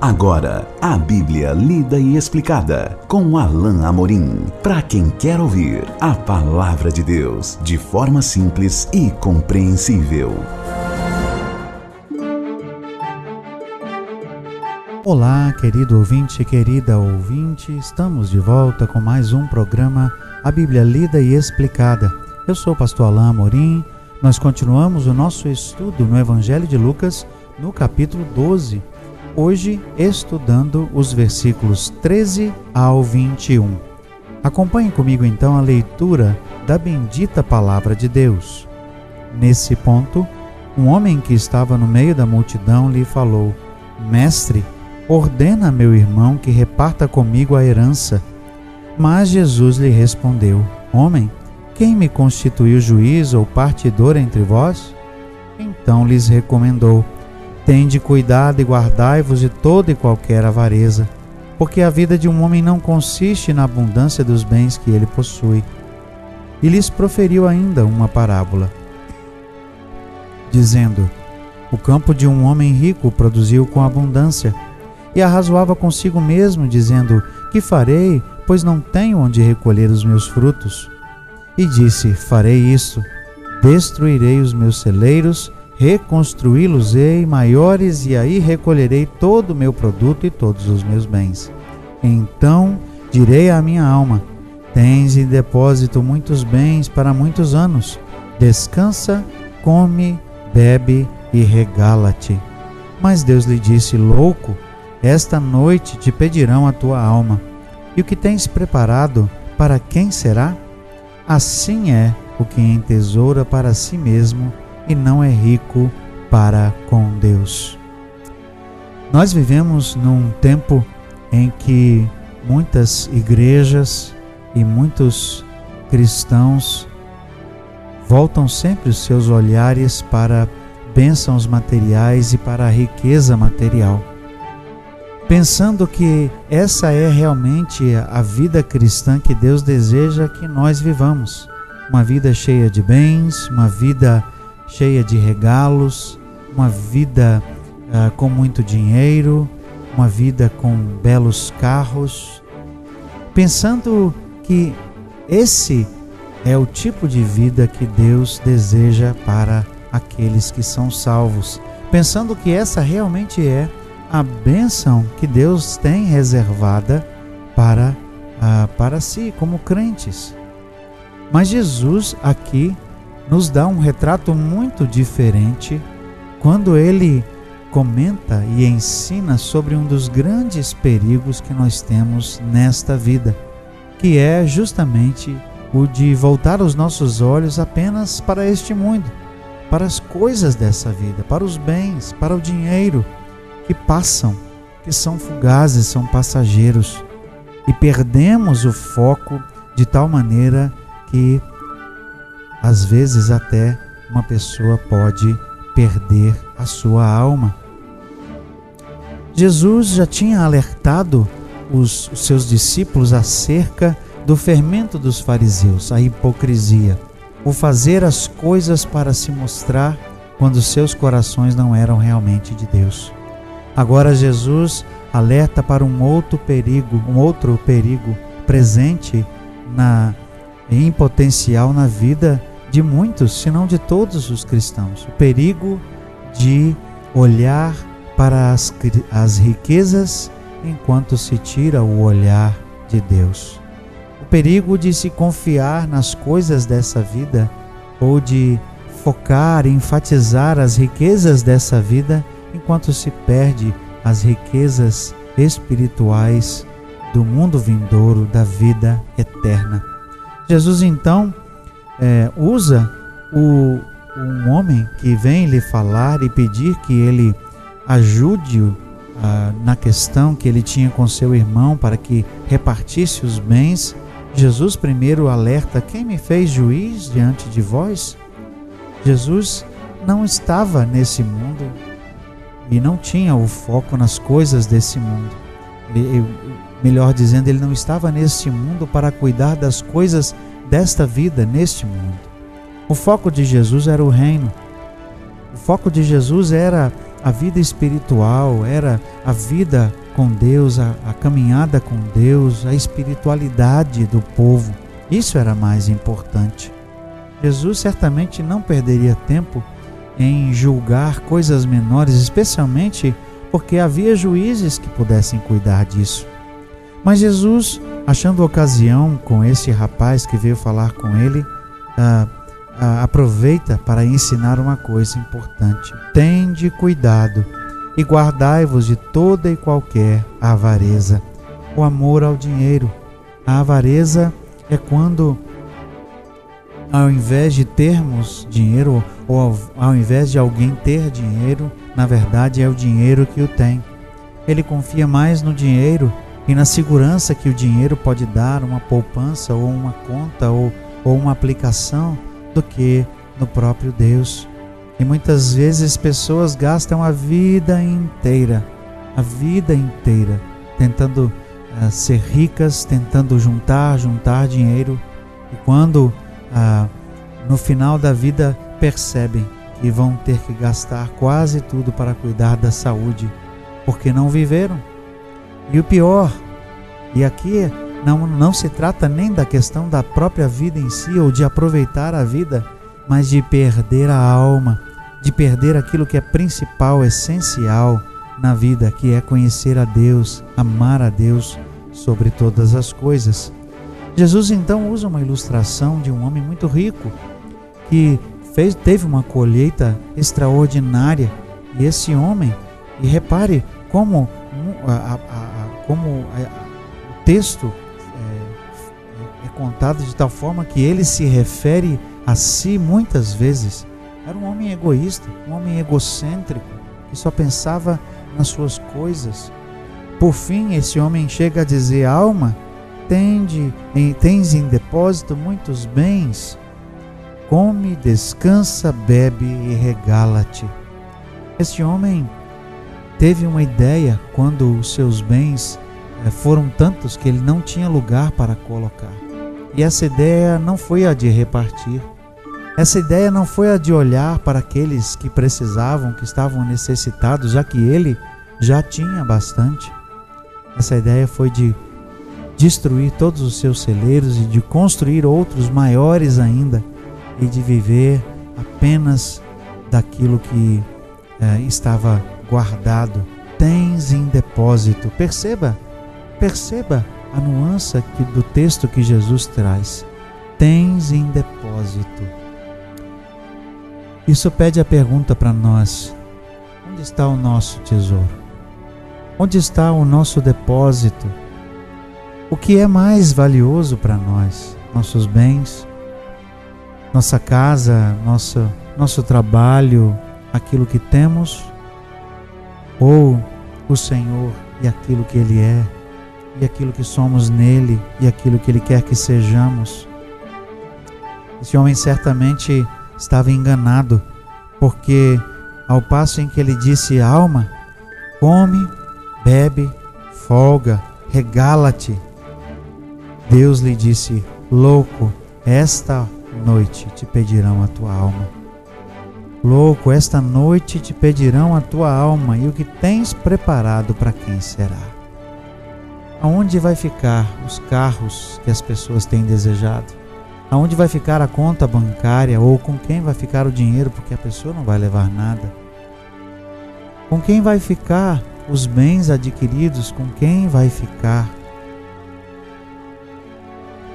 Agora, a Bíblia lida e explicada com Alain Amorim. Para quem quer ouvir a palavra de Deus de forma simples e compreensível. Olá, querido ouvinte, querida ouvinte, estamos de volta com mais um programa A Bíblia Lida e Explicada. Eu sou o pastor Alain Amorim. Nós continuamos o nosso estudo no Evangelho de Lucas, no capítulo 12 hoje estudando os versículos 13 ao 21. Acompanhe comigo então a leitura da bendita palavra de Deus. Nesse ponto, um homem que estava no meio da multidão lhe falou: Mestre, ordena a meu irmão que reparta comigo a herança. Mas Jesus lhe respondeu: Homem, quem me constituiu juiz ou partidor entre vós? Então lhes recomendou: Tende cuidado e guardai-vos de toda e qualquer avareza, porque a vida de um homem não consiste na abundância dos bens que ele possui. E lhes proferiu ainda uma parábola, dizendo: O campo de um homem rico produziu com abundância, e arrazoava consigo mesmo, dizendo: Que farei, pois não tenho onde recolher os meus frutos? E disse: Farei isso: destruirei os meus celeiros reconstruí-los-ei maiores, e aí recolherei todo o meu produto e todos os meus bens. Então direi à minha alma: Tens em depósito muitos bens para muitos anos. Descansa, come, bebe e regala-te. Mas Deus lhe disse: Louco, esta noite te pedirão a tua alma. E o que tens preparado, para quem será? Assim é o que entesoura para si mesmo e não é rico para com Deus. Nós vivemos num tempo em que muitas igrejas e muitos cristãos voltam sempre os seus olhares para bênçãos materiais e para a riqueza material, pensando que essa é realmente a vida cristã que Deus deseja que nós vivamos. Uma vida cheia de bens, uma vida cheia de regalos, uma vida uh, com muito dinheiro, uma vida com belos carros, pensando que esse é o tipo de vida que Deus deseja para aqueles que são salvos, pensando que essa realmente é a bênção que Deus tem reservada para, uh, para si, como crentes. Mas Jesus aqui nos dá um retrato muito diferente quando ele comenta e ensina sobre um dos grandes perigos que nós temos nesta vida, que é justamente o de voltar os nossos olhos apenas para este mundo, para as coisas dessa vida, para os bens, para o dinheiro que passam, que são fugazes, são passageiros, e perdemos o foco de tal maneira que às vezes, até uma pessoa pode perder a sua alma. Jesus já tinha alertado os, os seus discípulos acerca do fermento dos fariseus, a hipocrisia, o fazer as coisas para se mostrar quando seus corações não eram realmente de Deus. Agora Jesus alerta para um outro perigo, um outro perigo presente na em potencial na vida de muitos, se não de todos os cristãos. O perigo de olhar para as, as riquezas enquanto se tira o olhar de Deus. O perigo de se confiar nas coisas dessa vida ou de focar enfatizar as riquezas dessa vida enquanto se perde as riquezas espirituais do mundo vindouro, da vida eterna. Jesus então é, usa o, um homem que vem lhe falar e pedir que ele ajude-o ah, na questão que ele tinha com seu irmão para que repartisse os bens. Jesus primeiro alerta: Quem me fez juiz diante de vós? Jesus não estava nesse mundo e não tinha o foco nas coisas desse mundo. Ele, melhor dizendo, ele não estava neste mundo para cuidar das coisas desta vida neste mundo. O foco de Jesus era o reino. O foco de Jesus era a vida espiritual, era a vida com Deus, a, a caminhada com Deus, a espiritualidade do povo. Isso era mais importante. Jesus certamente não perderia tempo em julgar coisas menores, especialmente porque havia juízes que pudessem cuidar disso. Mas Jesus, achando ocasião com esse rapaz que veio falar com ele, ah, ah, aproveita para ensinar uma coisa importante: tende cuidado e guardai-vos de toda e qualquer avareza. O amor ao dinheiro. A avareza é quando, ao invés de termos dinheiro, ou ao, ao invés de alguém ter dinheiro, na verdade é o dinheiro que o tem. Ele confia mais no dinheiro e na segurança que o dinheiro pode dar, uma poupança ou uma conta ou, ou uma aplicação, do que no próprio Deus. E muitas vezes pessoas gastam a vida inteira, a vida inteira, tentando uh, ser ricas, tentando juntar, juntar dinheiro. E quando uh, no final da vida percebem que vão ter que gastar quase tudo para cuidar da saúde, porque não viveram. E o pior, e aqui não, não se trata nem da questão da própria vida em si ou de aproveitar a vida, mas de perder a alma, de perder aquilo que é principal, essencial na vida, que é conhecer a Deus, amar a Deus sobre todas as coisas. Jesus então usa uma ilustração de um homem muito rico que fez, teve uma colheita extraordinária. E esse homem, e repare como, a, a, como o texto é, é contado de tal forma que ele se refere a si muitas vezes. Era um homem egoísta, um homem egocêntrico, que só pensava nas suas coisas. Por fim, esse homem chega a dizer: Alma, tende, tens em depósito muitos bens come, descansa, bebe e regala-te. Este homem teve uma ideia quando os seus bens eh, foram tantos que ele não tinha lugar para colocar. E essa ideia não foi a de repartir. Essa ideia não foi a de olhar para aqueles que precisavam, que estavam necessitados, já que ele já tinha bastante. Essa ideia foi de destruir todos os seus celeiros e de construir outros maiores ainda e de viver apenas daquilo que eh, estava guardado. Tens em depósito. Perceba, perceba a nuance que, do texto que Jesus traz. Tens em depósito. Isso pede a pergunta para nós: onde está o nosso tesouro? Onde está o nosso depósito? O que é mais valioso para nós? Nossos bens, nossa casa, nosso, nosso trabalho, aquilo que temos, ou o Senhor e aquilo que Ele é, e aquilo que somos nele, e aquilo que Ele quer que sejamos. Esse homem certamente estava enganado, porque ao passo em que ele disse: Alma, come, bebe, folga, regala-te, Deus lhe disse: Louco, esta noite te pedirão a tua alma. Louco, esta noite te pedirão a tua alma e o que tens preparado para quem será? Aonde vai ficar os carros que as pessoas têm desejado? Aonde vai ficar a conta bancária ou com quem vai ficar o dinheiro porque a pessoa não vai levar nada? Com quem vai ficar os bens adquiridos? Com quem vai ficar?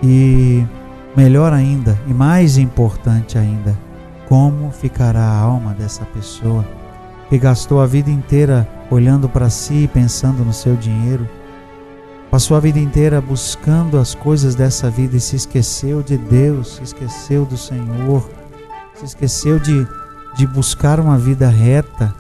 E Melhor ainda e mais importante ainda, como ficará a alma dessa pessoa que gastou a vida inteira olhando para si e pensando no seu dinheiro, passou a vida inteira buscando as coisas dessa vida e se esqueceu de Deus, se esqueceu do Senhor, se esqueceu de, de buscar uma vida reta.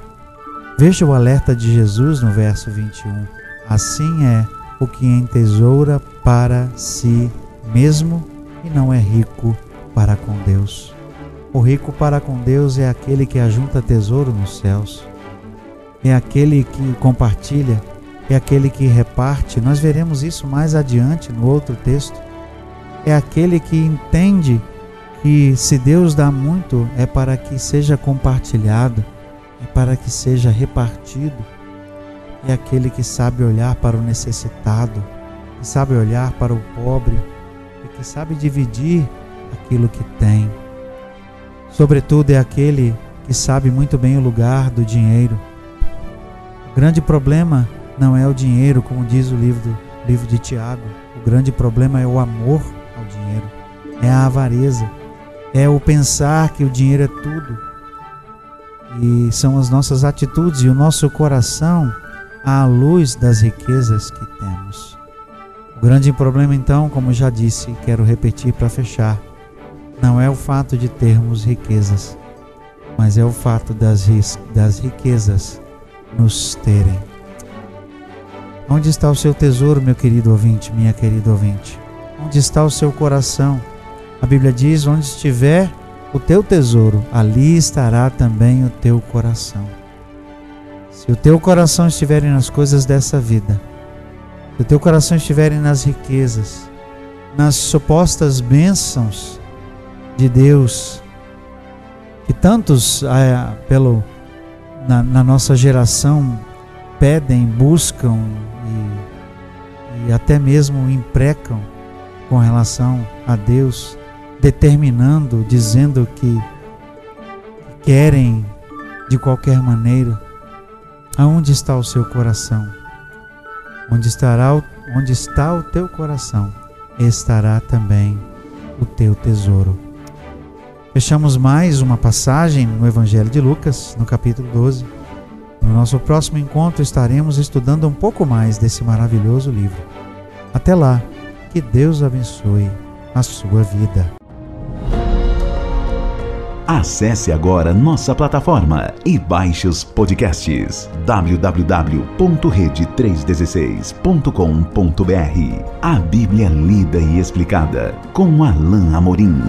Veja o alerta de Jesus no verso 21. Assim é o que entesoura para si mesmo e não é rico para com Deus. O rico para com Deus é aquele que ajunta tesouro nos céus, é aquele que compartilha, é aquele que reparte. Nós veremos isso mais adiante no outro texto. É aquele que entende que se Deus dá muito é para que seja compartilhado. é para que seja repartido. É aquele que sabe olhar para o necessitado, que sabe olhar para o pobre e que sabe dividir aquilo que tem. Sobretudo, é aquele que sabe muito bem o lugar do dinheiro. O grande problema não é o dinheiro, como diz o livro, livro de Tiago. O grande problema é o amor ao dinheiro, é a avareza, é o pensar que o dinheiro é tudo. E são as nossas atitudes e o nosso coração à luz das riquezas que temos. O grande problema, então, como já disse, quero repetir para fechar, não é o fato de termos riquezas, mas é o fato das, das riquezas nos terem. Onde está o seu tesouro, meu querido ouvinte, minha querida ouvinte? Onde está o seu coração? A Bíblia diz: onde estiver o teu tesouro, ali estará também o teu coração. Se o teu coração estiver nas coisas dessa vida, se o teu coração estiver nas riquezas, nas supostas bênçãos de Deus, que tantos é, pelo, na, na, nossa geração pedem, buscam e, e até mesmo imprecam com relação a Deus, determinando, dizendo que querem de qualquer maneira. Aonde está o seu coração? Onde estará onde está o teu coração, estará também o teu tesouro. Fechamos mais uma passagem no Evangelho de Lucas, no capítulo 12. No nosso próximo encontro estaremos estudando um pouco mais desse maravilhoso livro. Até lá, que Deus abençoe a sua vida. Acesse agora nossa plataforma e baixe os podcasts www.rede316.com.br. A Bíblia lida e explicada com Alain Amorim.